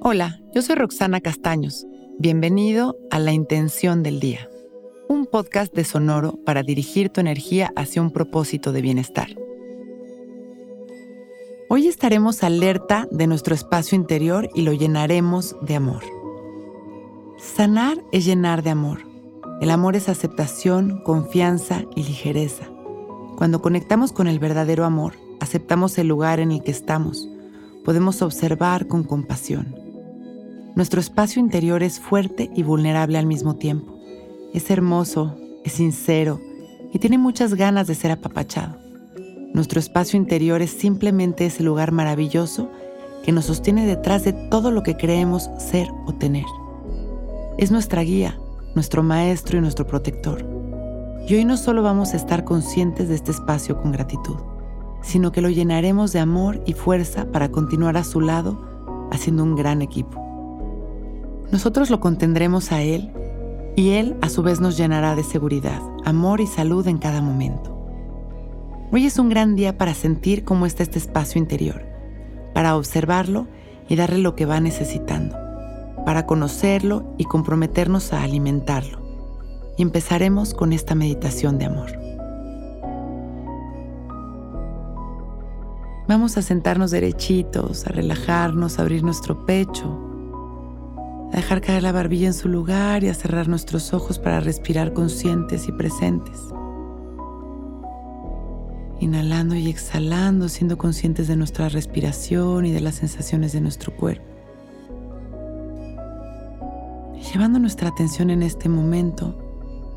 Hola, yo soy Roxana Castaños. Bienvenido a La Intención del Día, un podcast de Sonoro para dirigir tu energía hacia un propósito de bienestar. Hoy estaremos alerta de nuestro espacio interior y lo llenaremos de amor. Sanar es llenar de amor. El amor es aceptación, confianza y ligereza. Cuando conectamos con el verdadero amor, aceptamos el lugar en el que estamos, podemos observar con compasión nuestro espacio interior es fuerte y vulnerable al mismo tiempo. Es hermoso, es sincero y tiene muchas ganas de ser apapachado. Nuestro espacio interior es simplemente ese lugar maravilloso que nos sostiene detrás de todo lo que creemos ser o tener. Es nuestra guía, nuestro maestro y nuestro protector. Y hoy no solo vamos a estar conscientes de este espacio con gratitud, sino que lo llenaremos de amor y fuerza para continuar a su lado haciendo un gran equipo. Nosotros lo contendremos a Él y Él a su vez nos llenará de seguridad, amor y salud en cada momento. Hoy es un gran día para sentir cómo está este espacio interior, para observarlo y darle lo que va necesitando, para conocerlo y comprometernos a alimentarlo. Y empezaremos con esta meditación de amor. Vamos a sentarnos derechitos, a relajarnos, a abrir nuestro pecho a dejar caer la barbilla en su lugar y a cerrar nuestros ojos para respirar conscientes y presentes. Inhalando y exhalando, siendo conscientes de nuestra respiración y de las sensaciones de nuestro cuerpo. llevando nuestra atención en este momento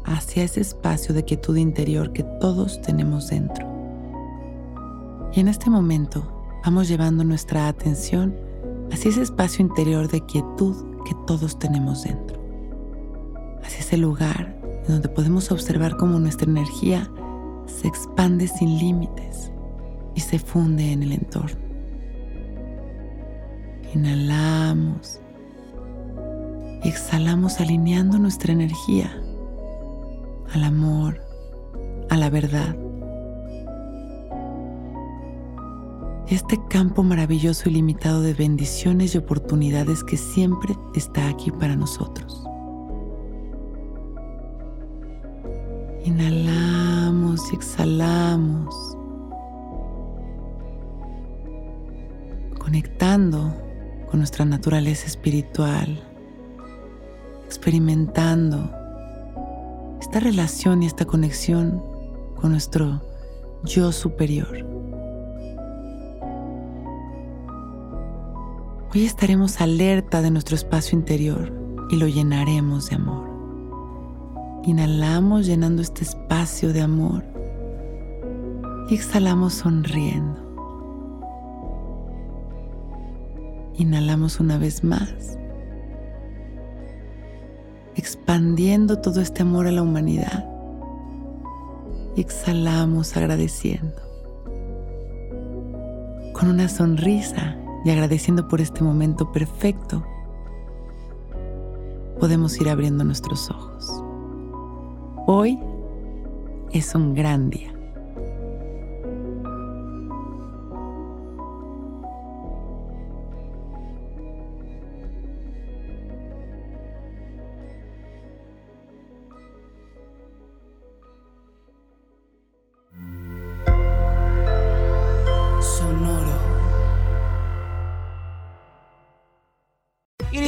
hacia ese espacio de quietud interior que todos tenemos dentro. Y en este momento vamos llevando nuestra atención hacia ese espacio interior de quietud que todos tenemos dentro. Hacia ese lugar en donde podemos observar cómo nuestra energía se expande sin límites y se funde en el entorno. Inhalamos y exhalamos alineando nuestra energía al amor, a la verdad este campo maravilloso y limitado de bendiciones y oportunidades que siempre está aquí para nosotros. Inhalamos y exhalamos, conectando con nuestra naturaleza espiritual, experimentando esta relación y esta conexión con nuestro yo superior. Hoy estaremos alerta de nuestro espacio interior y lo llenaremos de amor. Inhalamos llenando este espacio de amor y exhalamos sonriendo. Inhalamos una vez más, expandiendo todo este amor a la humanidad. Y exhalamos agradeciendo. Con una sonrisa y agradeciendo por este momento perfecto, podemos ir abriendo nuestros ojos. Hoy es un gran día.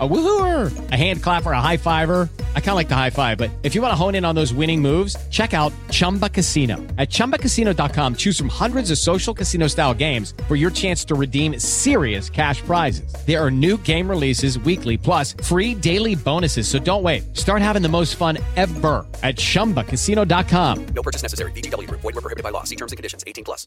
A woohooer, a hand clapper, a high fiver. I kind of like the high five, but if you want to hone in on those winning moves, check out Chumba Casino. At ChumbaCasino.com, choose from hundreds of social casino style games for your chance to redeem serious cash prizes. There are new game releases weekly, plus free daily bonuses. So don't wait. Start having the most fun ever at ChumbaCasino.com. No purchase necessary. VGW. Void were prohibited by law. See terms and conditions. 18 plus.